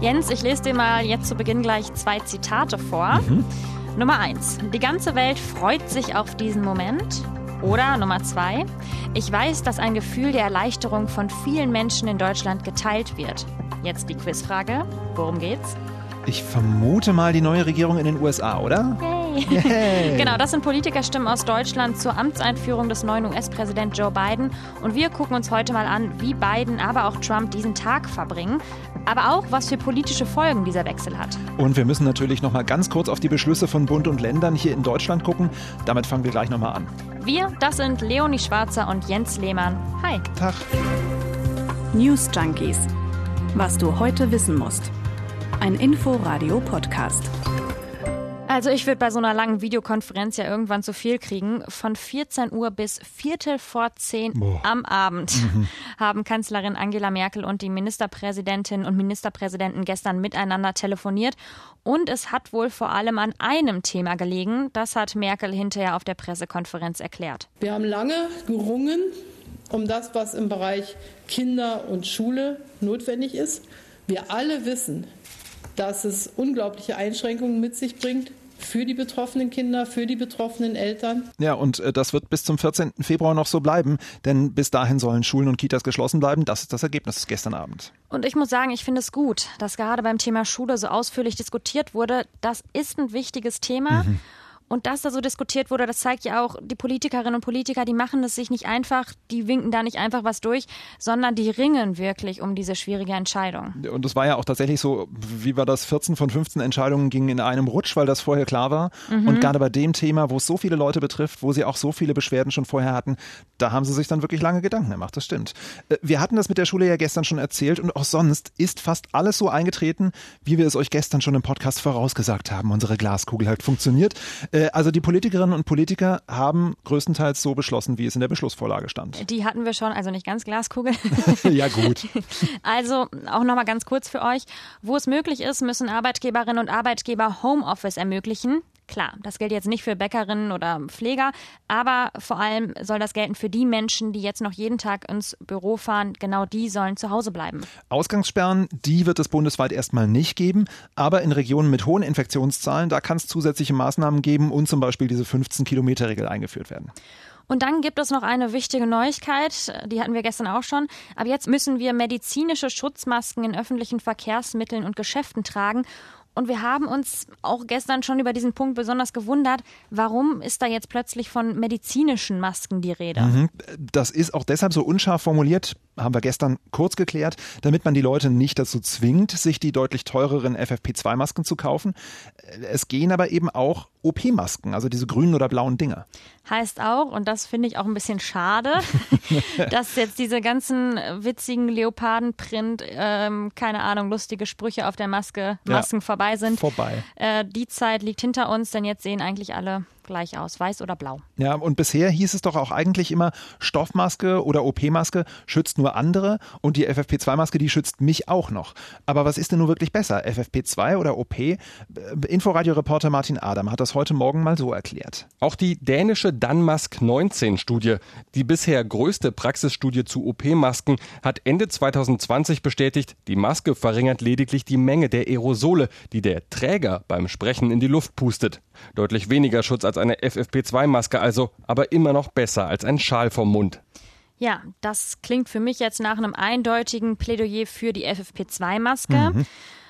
Jens, ich lese dir mal jetzt zu Beginn gleich zwei Zitate vor. Mhm. Nummer eins: Die ganze Welt freut sich auf diesen Moment. Oder Nummer zwei: Ich weiß, dass ein Gefühl der Erleichterung von vielen Menschen in Deutschland geteilt wird. Jetzt die Quizfrage: Worum geht's? Ich vermute mal die neue Regierung in den USA, oder? Yay. Yay. genau, das sind Politikerstimmen aus Deutschland zur Amtseinführung des neuen US-Präsidenten Joe Biden. Und wir gucken uns heute mal an, wie Biden, aber auch Trump diesen Tag verbringen. Aber auch, was für politische Folgen dieser Wechsel hat. Und wir müssen natürlich noch mal ganz kurz auf die Beschlüsse von Bund und Ländern hier in Deutschland gucken. Damit fangen wir gleich noch mal an. Wir, das sind Leonie Schwarzer und Jens Lehmann. Hi. Tag. News Junkies. Was du heute wissen musst ein Info-Radio-Podcast. Also ich würde bei so einer langen Videokonferenz ja irgendwann zu viel kriegen. Von 14 Uhr bis Viertel vor 10 Boah. am Abend mhm. haben Kanzlerin Angela Merkel und die Ministerpräsidentin und Ministerpräsidenten gestern miteinander telefoniert. Und es hat wohl vor allem an einem Thema gelegen. Das hat Merkel hinterher auf der Pressekonferenz erklärt. Wir haben lange gerungen um das, was im Bereich Kinder und Schule notwendig ist. Wir alle wissen, dass es unglaubliche Einschränkungen mit sich bringt für die betroffenen Kinder, für die betroffenen Eltern. Ja, und äh, das wird bis zum 14. Februar noch so bleiben, denn bis dahin sollen Schulen und Kitas geschlossen bleiben. Das ist das Ergebnis gestern Abend. Und ich muss sagen, ich finde es gut, dass gerade beim Thema Schule so ausführlich diskutiert wurde. Das ist ein wichtiges Thema. Mhm. Und dass da so diskutiert wurde, das zeigt ja auch, die Politikerinnen und Politiker, die machen es sich nicht einfach, die winken da nicht einfach was durch, sondern die ringen wirklich um diese schwierige Entscheidung. Und es war ja auch tatsächlich so, wie war das, 14 von 15 Entscheidungen gingen in einem Rutsch, weil das vorher klar war. Mhm. Und gerade bei dem Thema, wo es so viele Leute betrifft, wo sie auch so viele Beschwerden schon vorher hatten, da haben sie sich dann wirklich lange Gedanken gemacht, das stimmt. Äh, wir hatten das mit der Schule ja gestern schon erzählt und auch sonst ist fast alles so eingetreten, wie wir es euch gestern schon im Podcast vorausgesagt haben. Unsere Glaskugel hat funktioniert. Äh, also die Politikerinnen und Politiker haben größtenteils so beschlossen, wie es in der Beschlussvorlage stand. Die hatten wir schon, also nicht ganz Glaskugel. ja gut. Also auch nochmal ganz kurz für euch. Wo es möglich ist, müssen Arbeitgeberinnen und Arbeitgeber Homeoffice ermöglichen. Klar, das gilt jetzt nicht für Bäckerinnen oder Pfleger, aber vor allem soll das gelten für die Menschen, die jetzt noch jeden Tag ins Büro fahren. Genau die sollen zu Hause bleiben. Ausgangssperren, die wird es bundesweit erstmal nicht geben, aber in Regionen mit hohen Infektionszahlen, da kann es zusätzliche Maßnahmen geben und zum Beispiel diese 15-Kilometer-Regel eingeführt werden. Und dann gibt es noch eine wichtige Neuigkeit, die hatten wir gestern auch schon. Aber jetzt müssen wir medizinische Schutzmasken in öffentlichen Verkehrsmitteln und Geschäften tragen. Und wir haben uns auch gestern schon über diesen Punkt besonders gewundert, warum ist da jetzt plötzlich von medizinischen Masken die Rede? Mhm. Das ist auch deshalb so unscharf formuliert, haben wir gestern kurz geklärt, damit man die Leute nicht dazu zwingt, sich die deutlich teureren FFP2-Masken zu kaufen. Es gehen aber eben auch OP-Masken, also diese grünen oder blauen Dinger. Heißt auch, und das finde ich auch ein bisschen schade, dass jetzt diese ganzen witzigen Leopardenprint, ähm, keine Ahnung, lustige Sprüche auf der Maske, Masken ja, vorbei sind. Vorbei. Äh, die Zeit liegt hinter uns, denn jetzt sehen eigentlich alle gleich aus, weiß oder blau. Ja, und bisher hieß es doch auch eigentlich immer, Stoffmaske oder OP-Maske schützt nur andere und die FFP2-Maske, die schützt mich auch noch. Aber was ist denn nun wirklich besser, FFP2 oder OP? Äh, Inforadio-Reporter Martin Adam hat das heute Morgen mal so erklärt. Auch die dänische Danmarsk 19-Studie, die bisher größte Praxisstudie zu OP-Masken, hat Ende 2020 bestätigt, die Maske verringert lediglich die Menge der Aerosole, die der Träger beim Sprechen in die Luft pustet. Deutlich weniger Schutz als eine FFP2-Maske also, aber immer noch besser als ein Schal vom Mund. Ja, das klingt für mich jetzt nach einem eindeutigen Plädoyer für die FFP2-Maske. Mhm.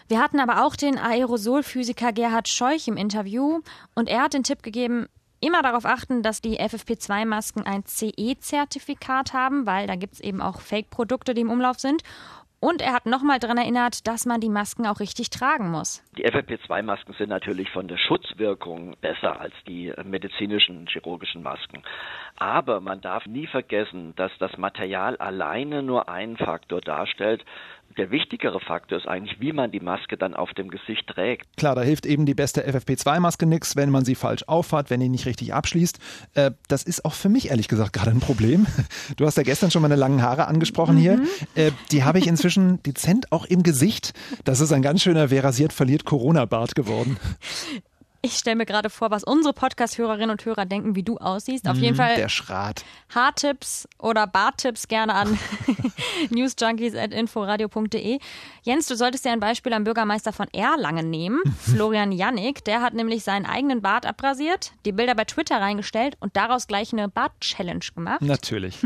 Wir hatten aber auch den Aerosolphysiker Gerhard Scheuch im Interview und er hat den Tipp gegeben, immer darauf achten, dass die FFP2-Masken ein CE-Zertifikat haben, weil da gibt es eben auch Fake-Produkte, die im Umlauf sind. Und er hat nochmal daran erinnert, dass man die Masken auch richtig tragen muss. Die FFP2-Masken sind natürlich von der Schutzwirkung besser als die medizinischen chirurgischen Masken. Aber man darf nie vergessen, dass das Material alleine nur einen Faktor darstellt, der wichtigere Faktor ist eigentlich, wie man die Maske dann auf dem Gesicht trägt. Klar, da hilft eben die beste FFP2-Maske nichts, wenn man sie falsch auffahrt, wenn die nicht richtig abschließt. Äh, das ist auch für mich ehrlich gesagt gerade ein Problem. Du hast ja gestern schon meine langen Haare angesprochen mhm. hier. Äh, die habe ich inzwischen dezent auch im Gesicht. Das ist ein ganz schöner, wer rasiert, verliert Corona-Bart geworden. Ich stelle mir gerade vor, was unsere Podcast-Hörerinnen und Hörer denken, wie du aussiehst. Auf jeden Fall. Der Schrat. Haartipps oder Barttipps gerne an newsjunkies.inforadio.de. Jens, du solltest dir ein Beispiel am Bürgermeister von Erlangen nehmen, Florian Jannik. Der hat nämlich seinen eigenen Bart abrasiert, die Bilder bei Twitter reingestellt und daraus gleich eine Bart-Challenge gemacht. Natürlich.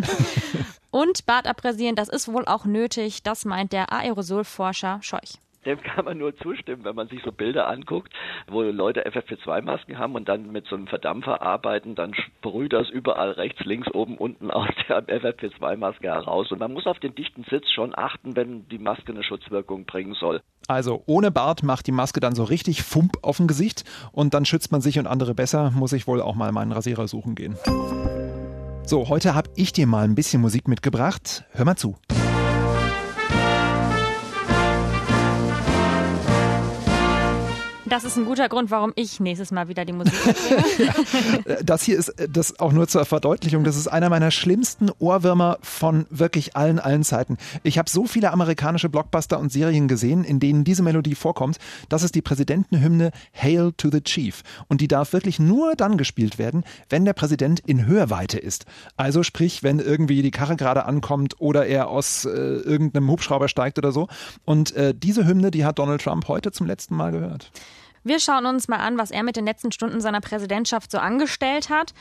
und Bart abrasieren, das ist wohl auch nötig, das meint der Aerosolforscher Scheuch dem kann man nur zustimmen, wenn man sich so Bilder anguckt, wo Leute FFP2-Masken haben und dann mit so einem Verdampfer arbeiten, dann sprüht das überall rechts, links, oben, unten aus der FFP2-Maske heraus. Und man muss auf den dichten Sitz schon achten, wenn die Maske eine Schutzwirkung bringen soll. Also ohne Bart macht die Maske dann so richtig Fump auf dem Gesicht und dann schützt man sich und andere besser, muss ich wohl auch mal meinen Rasierer suchen gehen. So, heute habe ich dir mal ein bisschen Musik mitgebracht. Hör mal zu. Das ist ein guter Grund, warum ich nächstes Mal wieder die Musik mitbringe. das hier ist äh, das auch nur zur Verdeutlichung. Das ist einer meiner schlimmsten Ohrwürmer von wirklich allen, allen Zeiten. Ich habe so viele amerikanische Blockbuster und Serien gesehen, in denen diese Melodie vorkommt. Das ist die Präsidentenhymne Hail to the Chief. Und die darf wirklich nur dann gespielt werden, wenn der Präsident in Hörweite ist. Also sprich, wenn irgendwie die Karre gerade ankommt oder er aus äh, irgendeinem Hubschrauber steigt oder so. Und äh, diese Hymne, die hat Donald Trump heute zum letzten Mal gehört. Wir schauen uns mal an, was er mit den letzten Stunden seiner Präsidentschaft so angestellt hat.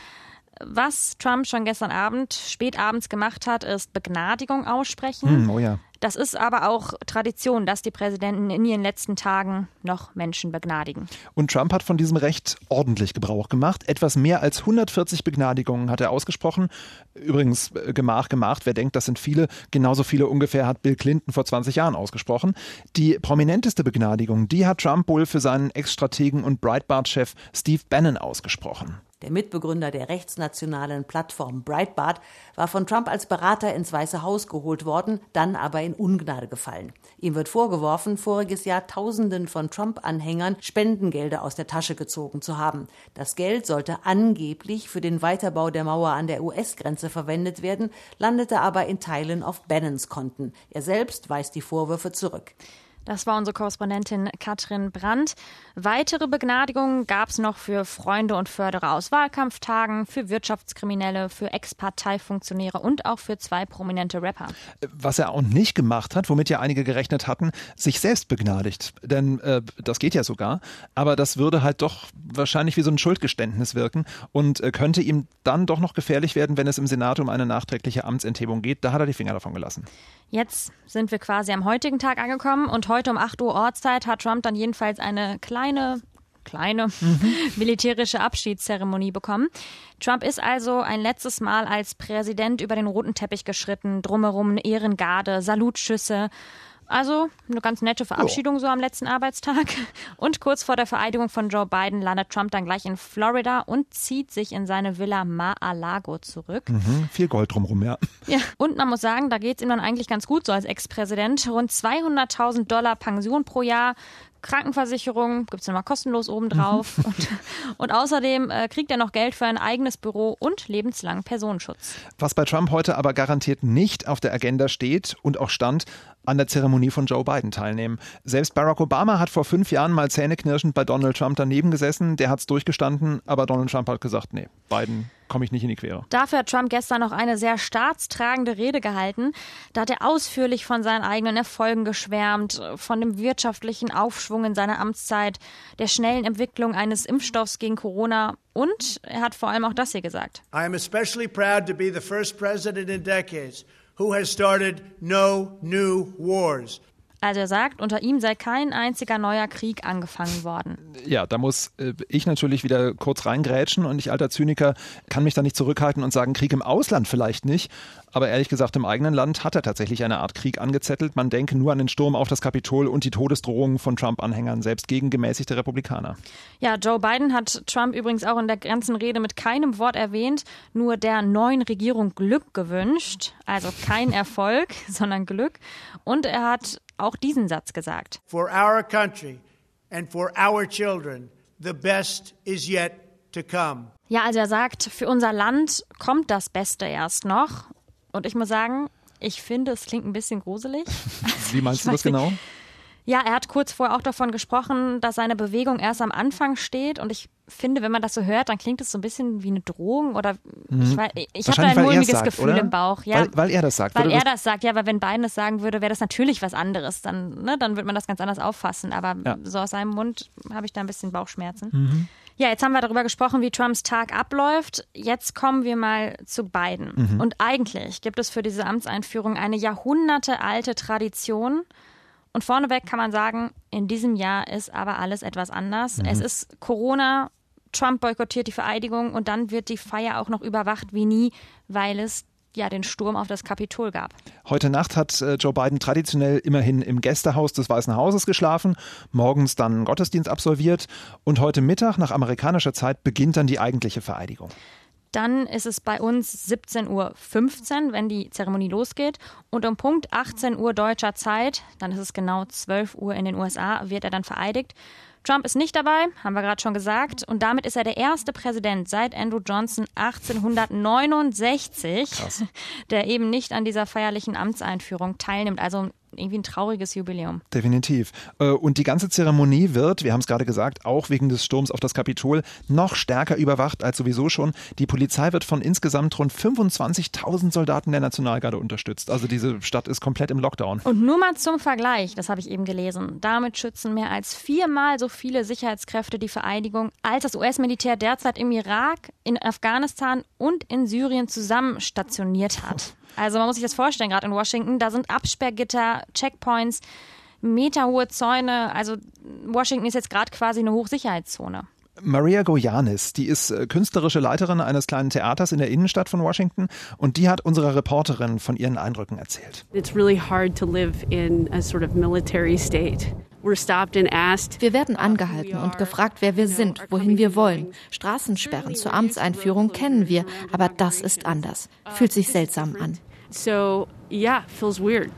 Was Trump schon gestern Abend, spät abends gemacht hat, ist Begnadigung aussprechen. Hm, oh ja. Das ist aber auch Tradition, dass die Präsidenten in ihren letzten Tagen noch Menschen begnadigen. Und Trump hat von diesem Recht ordentlich Gebrauch gemacht. Etwas mehr als 140 Begnadigungen hat er ausgesprochen. Übrigens, äh, Gemach, gemacht. Wer denkt, das sind viele, genauso viele ungefähr hat Bill Clinton vor 20 Jahren ausgesprochen. Die prominenteste Begnadigung, die hat Trump wohl für seinen Ex-Strategen und Breitbart-Chef Steve Bannon ausgesprochen. Der Mitbegründer der rechtsnationalen Plattform Breitbart war von Trump als Berater ins Weiße Haus geholt worden, dann aber in Ungnade gefallen. Ihm wird vorgeworfen, voriges Jahr Tausenden von Trump-Anhängern Spendengelder aus der Tasche gezogen zu haben. Das Geld sollte angeblich für den Weiterbau der Mauer an der US-Grenze verwendet werden, landete aber in Teilen auf Bannons Konten. Er selbst weist die Vorwürfe zurück. Das war unsere Korrespondentin Katrin Brandt. Weitere Begnadigungen gab es noch für Freunde und Förderer aus Wahlkampftagen, für Wirtschaftskriminelle, für Ex-Parteifunktionäre und auch für zwei prominente Rapper. Was er auch nicht gemacht hat, womit ja einige gerechnet hatten, sich selbst begnadigt. Denn äh, das geht ja sogar. Aber das würde halt doch wahrscheinlich wie so ein Schuldgeständnis wirken und äh, könnte ihm dann doch noch gefährlich werden, wenn es im Senat um eine nachträgliche Amtsenthebung geht. Da hat er die Finger davon gelassen. Jetzt sind wir quasi am heutigen Tag angekommen und heute um 8 Uhr Ortszeit hat Trump dann jedenfalls eine kleine kleine militärische Abschiedszeremonie bekommen. Trump ist also ein letztes Mal als Präsident über den roten Teppich geschritten, drumherum Ehrengarde, Salutschüsse. Also eine ganz nette Verabschiedung so am letzten Arbeitstag. Und kurz vor der Vereidigung von Joe Biden landet Trump dann gleich in Florida und zieht sich in seine Villa Mar-a-Lago zurück. Mhm, viel Gold drumherum, ja. Ja, und man muss sagen, da geht es ihm dann eigentlich ganz gut so als Ex-Präsident. Rund 200.000 Dollar Pension pro Jahr, Krankenversicherung gibt es nochmal kostenlos obendrauf. Mhm. und, und außerdem äh, kriegt er noch Geld für ein eigenes Büro und lebenslangen Personenschutz. Was bei Trump heute aber garantiert nicht auf der Agenda steht und auch stand, an der Zeremonie von Joe Biden teilnehmen. Selbst Barack Obama hat vor fünf Jahren mal zähneknirschend bei Donald Trump daneben gesessen. Der hat es durchgestanden, aber Donald Trump hat gesagt, nee, Biden komme ich nicht in die Quere. Dafür hat Trump gestern noch eine sehr staatstragende Rede gehalten. Da hat er ausführlich von seinen eigenen Erfolgen geschwärmt, von dem wirtschaftlichen Aufschwung in seiner Amtszeit, der schnellen Entwicklung eines Impfstoffs gegen Corona und er hat vor allem auch das hier gesagt. I am especially proud to be the first president in decades who has started no new wars. Also er sagt, unter ihm sei kein einziger neuer Krieg angefangen worden. Ja, da muss äh, ich natürlich wieder kurz reingrätschen und ich alter Zyniker kann mich da nicht zurückhalten und sagen, Krieg im Ausland vielleicht nicht. Aber ehrlich gesagt, im eigenen Land hat er tatsächlich eine Art Krieg angezettelt. Man denke nur an den Sturm auf das Kapitol und die Todesdrohungen von Trump-Anhängern, selbst gegen gemäßigte Republikaner. Ja, Joe Biden hat Trump übrigens auch in der ganzen Rede mit keinem Wort erwähnt, nur der neuen Regierung Glück gewünscht. Also kein Erfolg, sondern Glück. Und er hat auch diesen Satz gesagt. For our country and for our children, the best is yet to come. Ja, also er sagt, für unser Land kommt das Beste erst noch. Und ich muss sagen, ich finde, es klingt ein bisschen gruselig. Wie meinst du das genau? Ja, er hat kurz vorher auch davon gesprochen, dass seine Bewegung erst am Anfang steht. Und ich finde, wenn man das so hört, dann klingt es so ein bisschen wie eine Drohung oder ich, weiß- ich habe da ein mulmiges sagt, Gefühl oder? im Bauch. Ja, Weil, weil er das sagt. Weil Würde er das sagt, ja, weil wenn Biden das sagen würde, wäre das natürlich was anderes. Dann, ne, dann wird man das ganz anders auffassen. Aber Ja. so aus seinem Mund habe ich da ein bisschen Bauchschmerzen. Ja, jetzt haben wir darüber gesprochen, wie Trumps Tag abläuft. Jetzt kommen wir mal zu Biden. Und eigentlich gibt es für diese Amtseinführung eine jahrhundertealte Tradition. Und vorneweg kann man sagen, in diesem Jahr ist aber alles etwas anders. Es ist Corona, Trump boykottiert die Vereidigung und dann wird die Feier auch noch überwacht wie nie, weil es ja den Sturm auf das Kapitol gab. Heute Nacht hat äh, Joe Biden traditionell immerhin im Gästehaus des Weißen Hauses geschlafen, morgens dann Gottesdienst absolviert und heute Mittag nach amerikanischer Zeit beginnt dann die eigentliche Vereidigung. Dann ist es bei uns 17.15 Uhr, wenn die Zeremonie losgeht. Und um Punkt 18 Uhr deutscher Zeit, dann ist es genau 12 Uhr in den USA, wird er dann vereidigt. Trump ist nicht dabei, haben wir gerade schon gesagt. Und damit ist er der erste Präsident seit Andrew Johnson 1869, der eben nicht an dieser feierlichen Amtseinführung teilnimmt. Also irgendwie ein trauriges Jubiläum. Definitiv. Äh, Und die ganze Zeremonie wird, wir haben es gerade gesagt, auch wegen des Sturms auf das Kapitol noch stärker überwacht als sowieso schon. Die Polizei wird von insgesamt rund 25.000 Soldaten der Nationalgarde unterstützt. Also diese Stadt ist komplett im Lockdown. Und nur mal zum Vergleich, das habe ich eben gelesen. Damit schützen mehr als viermal so viele Sicherheitskräfte die Vereidigung, als das US-Militär derzeit im Irak, in Afghanistan und in Syrien zusammen stationiert hat. Also man muss sich das vorstellen, gerade in Washington, da sind Absperrgitter, Checkpoints, meterhohe Zäune. Also Washington ist jetzt gerade quasi eine Hochsicherheitszone. Maria Goyanis, die ist äh, künstlerische Leiterin eines kleinen Theaters in der Innenstadt von Washington und die hat unserer Reporterin von ihren Eindrücken erzählt. It's really hard to live in a sort of military state. We're stopped and asked. Wir werden angehalten und gefragt, wer wir sind, wohin wir wollen. Straßensperren zur Amtseinführung kennen wir, aber das ist anders. Fühlt sich seltsam an. So, yeah, feels weird.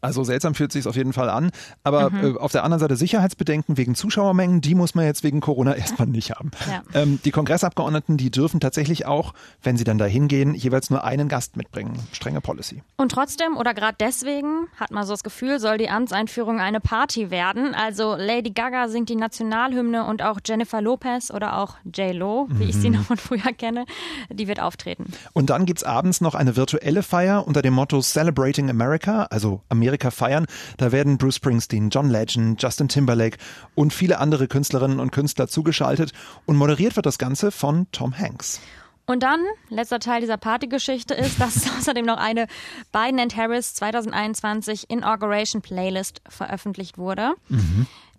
Also seltsam fühlt sich auf jeden Fall an. Aber Mhm. äh, auf der anderen Seite Sicherheitsbedenken wegen Zuschauermengen, die muss man jetzt wegen Corona erstmal nicht haben. Ja. Ähm, die Kongressabgeordneten, die dürfen tatsächlich auch, wenn sie dann da hingehen, jeweils nur einen Gast mitbringen. Strenge Policy. Und trotzdem oder gerade deswegen hat man so das Gefühl, soll die Amtseinführung eine Party werden. Also Lady Gaga singt die Nationalhymne und auch Jennifer Lopez oder auch J-Lo, wie ich sie noch von früher kenne, die wird auftreten. Und dann gibt's abends noch eine virtuelle Feier unter dem Motto Celebrating America, also Amerika feiern. Da werden Bruce Springsteen, John Legend, Justin Timberlake und viele andere Künstlerinnen und Künstler zugeschaltet. Und moderiert wird das Ganze von Tom Hanks. Und dann, letzter Teil dieser Partygeschichte ist, dass außerdem noch eine Biden and Harris 2021 Inauguration Playlist veröffentlicht wurde.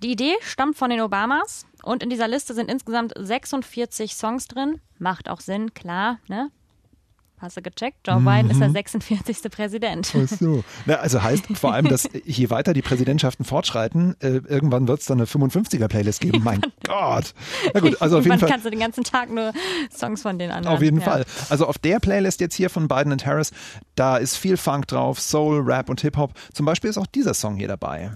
Die Idee stammt von den Obamas und in dieser Liste sind insgesamt 46 Songs drin. Macht auch Sinn, klar, ne? Hast du gecheckt? Joe Biden ist der 46. Präsident. Ach so. Na, also heißt vor allem, dass je weiter die Präsidentschaften fortschreiten, äh, irgendwann wird es dann eine 55er-Playlist geben. Mein Gott. Na gut, also auf jeden Fall. kannst du den ganzen Tag nur Songs von den anderen. Auf jeden ja. Fall. Also auf der Playlist jetzt hier von Biden und Harris, da ist viel Funk drauf, Soul, Rap und Hip-Hop. Zum Beispiel ist auch dieser Song hier dabei.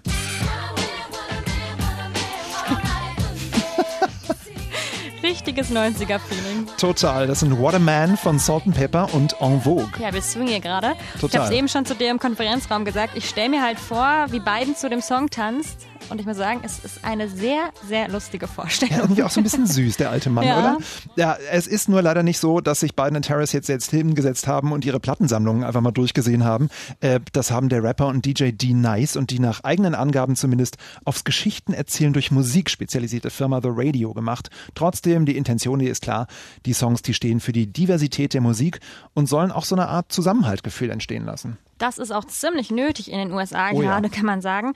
Richtiges 90er-Feeling. Total. Das sind What a Man von Salt and Pepper und En Vogue. Ja, wir swingen hier gerade. Ich habe es eben schon zu dir im Konferenzraum gesagt. Ich stelle mir halt vor, wie Biden zu dem Song tanzt. Und ich muss sagen, es ist eine sehr, sehr lustige Ja, Vorstellung. irgendwie auch so ein bisschen süß, der alte Mann, Ja. oder? Ja, es ist nur leider nicht so, dass sich Biden und Harris jetzt, jetzt hingesetzt haben und ihre Plattensammlungen einfach mal durchgesehen haben. Äh, das haben der Rapper und DJ D Nice und die nach eigenen Angaben zumindest aufs Geschichtenerzählen durch Musik spezialisierte Firma The Radio gemacht. Trotzdem, die Intention hier ist klar, die Songs, die stehen für die Diversität der Musik und sollen auch so eine Art Zusammenhaltgefühl entstehen lassen. Das ist auch ziemlich nötig in den USA Oh ja. gerade, kann man sagen.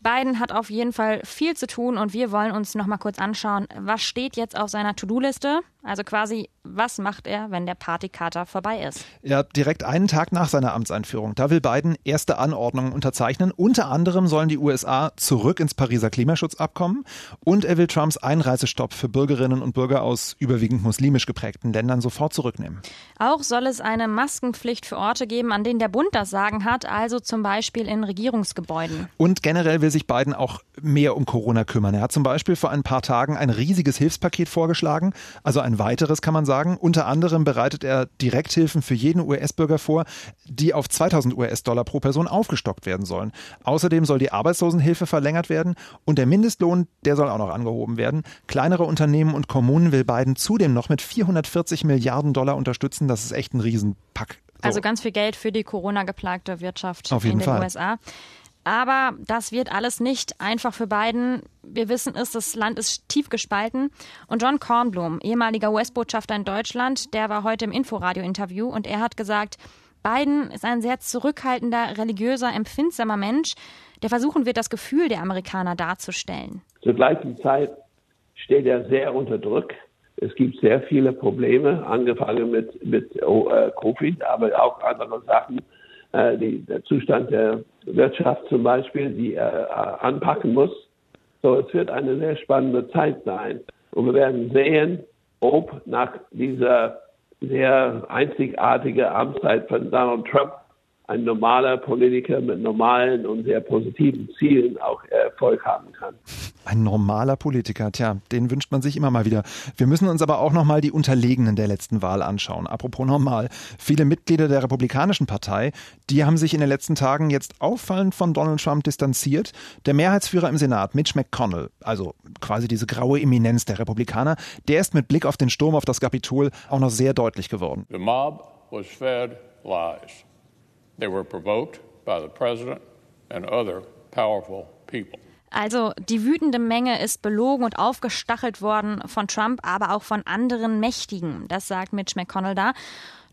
Biden hat auf jeden Fall viel zu tun und wir wollen uns noch mal kurz anschauen, was steht jetzt auf seiner To-Do-Liste? Also quasi, was macht er, wenn der Partykater vorbei ist? Ja, direkt einen Tag nach seiner Amtseinführung. Da will Biden erste Anordnungen unterzeichnen. Unter anderem sollen die USA zurück ins Pariser Klimaschutzabkommen und er will Trumps Einreisestopp für Bürgerinnen und Bürger aus überwiegend muslimisch geprägten Ländern sofort zurücknehmen. Auch soll es eine Maskenpflicht für Orte geben, an denen der Bund das Sagen hat, also zum Beispiel in Regierungsgebäuden. Und generell will sich Biden auch mehr um Corona kümmern. Er hat zum Beispiel vor ein paar Tagen ein riesiges Hilfspaket vorgeschlagen, also ein weiteres, kann man sagen. Unter anderem bereitet er Direkthilfen für jeden US-Bürger vor, die auf 2000 US-Dollar pro Person aufgestockt werden sollen. Außerdem soll die Arbeitslosenhilfe verlängert werden und der Mindestlohn, der soll auch noch angehoben werden. Kleinere Unternehmen und Kommunen will Biden zudem noch mit 440 Milliarden Dollar unterstützen. Das ist echt ein Riesenpack. So. Also ganz viel Geld für die Corona-geplagte Wirtschaft in den Fall. USA. Aber das wird alles nicht einfach für Biden. Wir wissen es, das Land ist tief gespalten. Und John Kornblum, ehemaliger US-Botschafter in Deutschland, der war heute im Inforadio-Interview und er hat gesagt, Biden ist ein sehr zurückhaltender, religiöser, empfindsamer Mensch, der versuchen wird, das Gefühl der Amerikaner darzustellen. Zur gleichen Zeit steht er sehr unter Druck. Es gibt sehr viele Probleme, angefangen mit, mit oh, äh, Covid, aber auch andere Sachen. Äh, die, der Zustand der Wirtschaft zum Beispiel, die er anpacken muss. So, es wird eine sehr spannende Zeit sein. Und wir werden sehen, ob nach dieser sehr einzigartige Amtszeit von Donald Trump ein normaler Politiker mit normalen und sehr positiven Zielen auch Erfolg haben kann. Ein normaler Politiker, tja, den wünscht man sich immer mal wieder. Wir müssen uns aber auch noch mal die Unterlegenen der letzten Wahl anschauen. Apropos normal. Viele Mitglieder der Republikanischen Partei, die haben sich in den letzten Tagen jetzt auffallend von Donald Trump distanziert. Der Mehrheitsführer im Senat, Mitch McConnell, also quasi diese graue Eminenz der Republikaner, der ist mit Blick auf den Sturm auf das Kapitol auch noch sehr deutlich geworden. The mob was fed lies. They were provoked by the president and other powerful people. Also die wütende Menge ist belogen und aufgestachelt worden von Trump, aber auch von anderen Mächtigen. Das sagt Mitch McConnell da.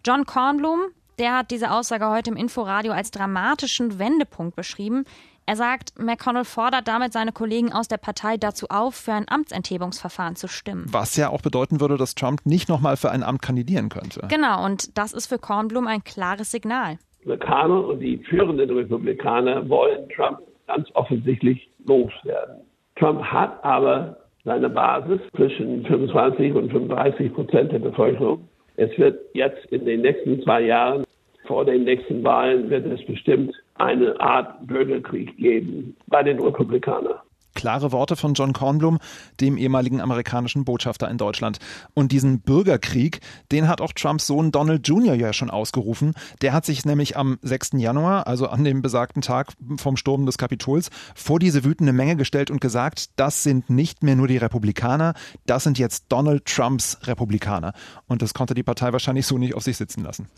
John Kornblum, der hat diese Aussage heute im Inforadio als dramatischen Wendepunkt beschrieben. Er sagt, McConnell fordert damit seine Kollegen aus der Partei dazu auf, für ein Amtsenthebungsverfahren zu stimmen. Was ja auch bedeuten würde, dass Trump nicht nochmal für ein Amt kandidieren könnte. Genau, und das ist für Kornblum ein klares Signal. Republikaner und die führenden Republikaner wollen Trump ganz offensichtlich loswerden. Trump hat aber seine Basis zwischen 25 und 35 Prozent der Bevölkerung. Es wird jetzt in den nächsten zwei Jahren, vor den nächsten Wahlen, wird es bestimmt eine Art Bürgerkrieg geben bei den Republikanern. Klare Worte von John Kornblum, dem ehemaligen amerikanischen Botschafter in Deutschland. Und diesen Bürgerkrieg, den hat auch Trumps Sohn Donald Jr. ja schon ausgerufen. Der hat sich nämlich am 6. Januar, also an dem besagten Tag vom Sturm des Kapitols, vor diese wütende Menge gestellt und gesagt, das sind nicht mehr nur die Republikaner, das sind jetzt Donald Trumps Republikaner. Und das konnte die Partei wahrscheinlich so nicht auf sich sitzen lassen.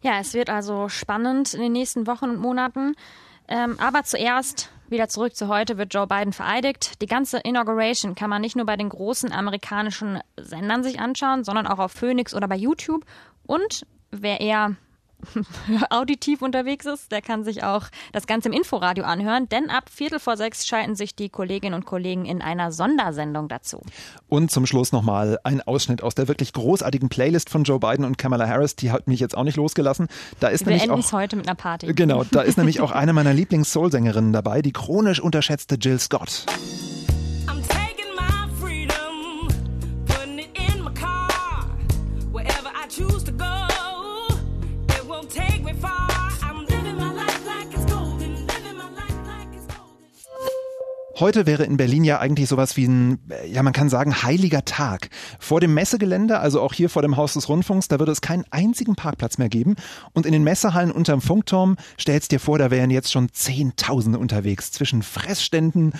Ja, es wird also spannend in den nächsten Wochen und Monaten. Ähm, aber zuerst wieder zurück zu heute wird Joe Biden vereidigt. Die ganze Inauguration kann man nicht nur bei den großen amerikanischen Sendern sich anschauen, sondern auch auf Phoenix oder bei YouTube. Und wer eher auditiv unterwegs ist, der kann sich auch das Ganze im Inforadio anhören, denn ab Viertel vor sechs schalten sich die Kolleginnen und Kollegen in einer Sondersendung dazu. Und zum Schluss nochmal ein Ausschnitt aus der wirklich großartigen Playlist von Joe Biden und Kamala Harris, die hat mich jetzt auch nicht losgelassen. Da ist Wir nämlich enden auch es heute mit einer Party. Genau, da ist nämlich auch eine meiner Lieblings-Soul-Sängerinnen dabei, die chronisch unterschätzte Jill Scott. Heute wäre in Berlin ja eigentlich sowas wie ein, ja man kann sagen, heiliger Tag. Vor dem Messegelände, also auch hier vor dem Haus des Rundfunks, da würde es keinen einzigen Parkplatz mehr geben. Und in den Messehallen unterm Funkturm, stellst dir vor, da wären jetzt schon Zehntausende unterwegs zwischen Fressständen,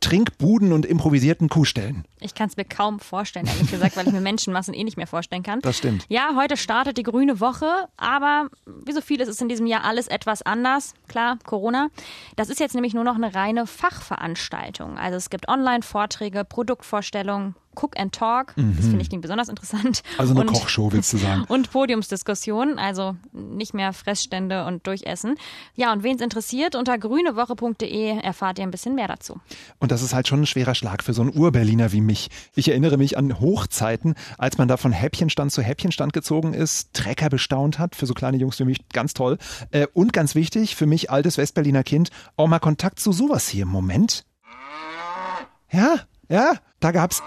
Trinkbuden und improvisierten Kuhstellen. Ich kann es mir kaum vorstellen, ehrlich gesagt, weil ich mir Menschenmassen eh nicht mehr vorstellen kann. Das stimmt. Ja, heute startet die grüne Woche, aber wie so vieles ist in diesem Jahr alles etwas anders. Klar, Corona. Das ist jetzt nämlich nur noch eine reine Fachveranstaltung. Also es gibt Online-Vorträge, Produktvorstellungen, Cook and Talk. Das Mhm. finde ich klingt besonders interessant. Also eine Und- Kochshow, willst du sagen? Und Podiumsdiskussionen, also nicht mehr Fressstände und Durchessen. Ja, und wen es interessiert, unter grünewoche.de erfahrt ihr ein bisschen mehr dazu. Und das ist halt schon ein schwerer Schlag für so einen Urberliner wie mich. Ich erinnere mich an Hochzeiten, als man da von Häppchenstand zu Häppchenstand gezogen ist, Trecker bestaunt hat, für so kleine Jungs wie mich ganz toll. Äh, Und ganz wichtig, für mich altes Westberliner Kind, auch mal Kontakt zu sowas hier. Moment. Ja, ja, da gab's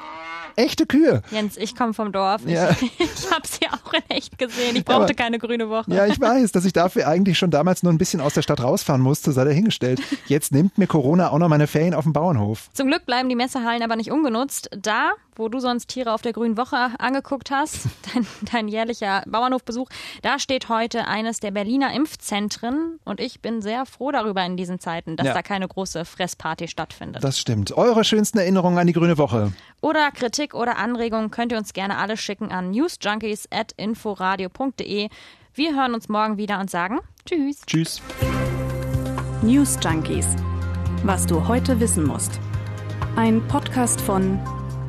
echte Kühe. Jens, ich komme vom Dorf. Ja. Ich, ich habe sie auch in echt gesehen. Ich Ja, aber- brauchte keine grüne Woche. Ja, ich weiß, dass ich dafür eigentlich schon damals nur ein bisschen aus der Stadt rausfahren musste, sei dahingestellt. Jetzt nimmt mir Corona auch noch meine Ferien auf dem Bauernhof. Zum Glück bleiben die Messehallen aber nicht ungenutzt. Da, wo du sonst Tiere auf der Grünen Woche angeguckt hast, dein, dein jährlicher Bauernhofbesuch, da steht heute eines der Berliner Impfzentren und ich bin sehr froh darüber in diesen Zeiten, dass Ja. da keine große Fressparty stattfindet. Das stimmt. Eure schönsten Erinnerungen an die Grüne Woche. Oder Kritik oder Anregungen könnt ihr uns gerne alle schicken an newsjunkies.inforadio.de. Wir hören uns morgen wieder und sagen Tschüss. Tschüss. News Junkies. Was du heute wissen musst. Ein Podcast von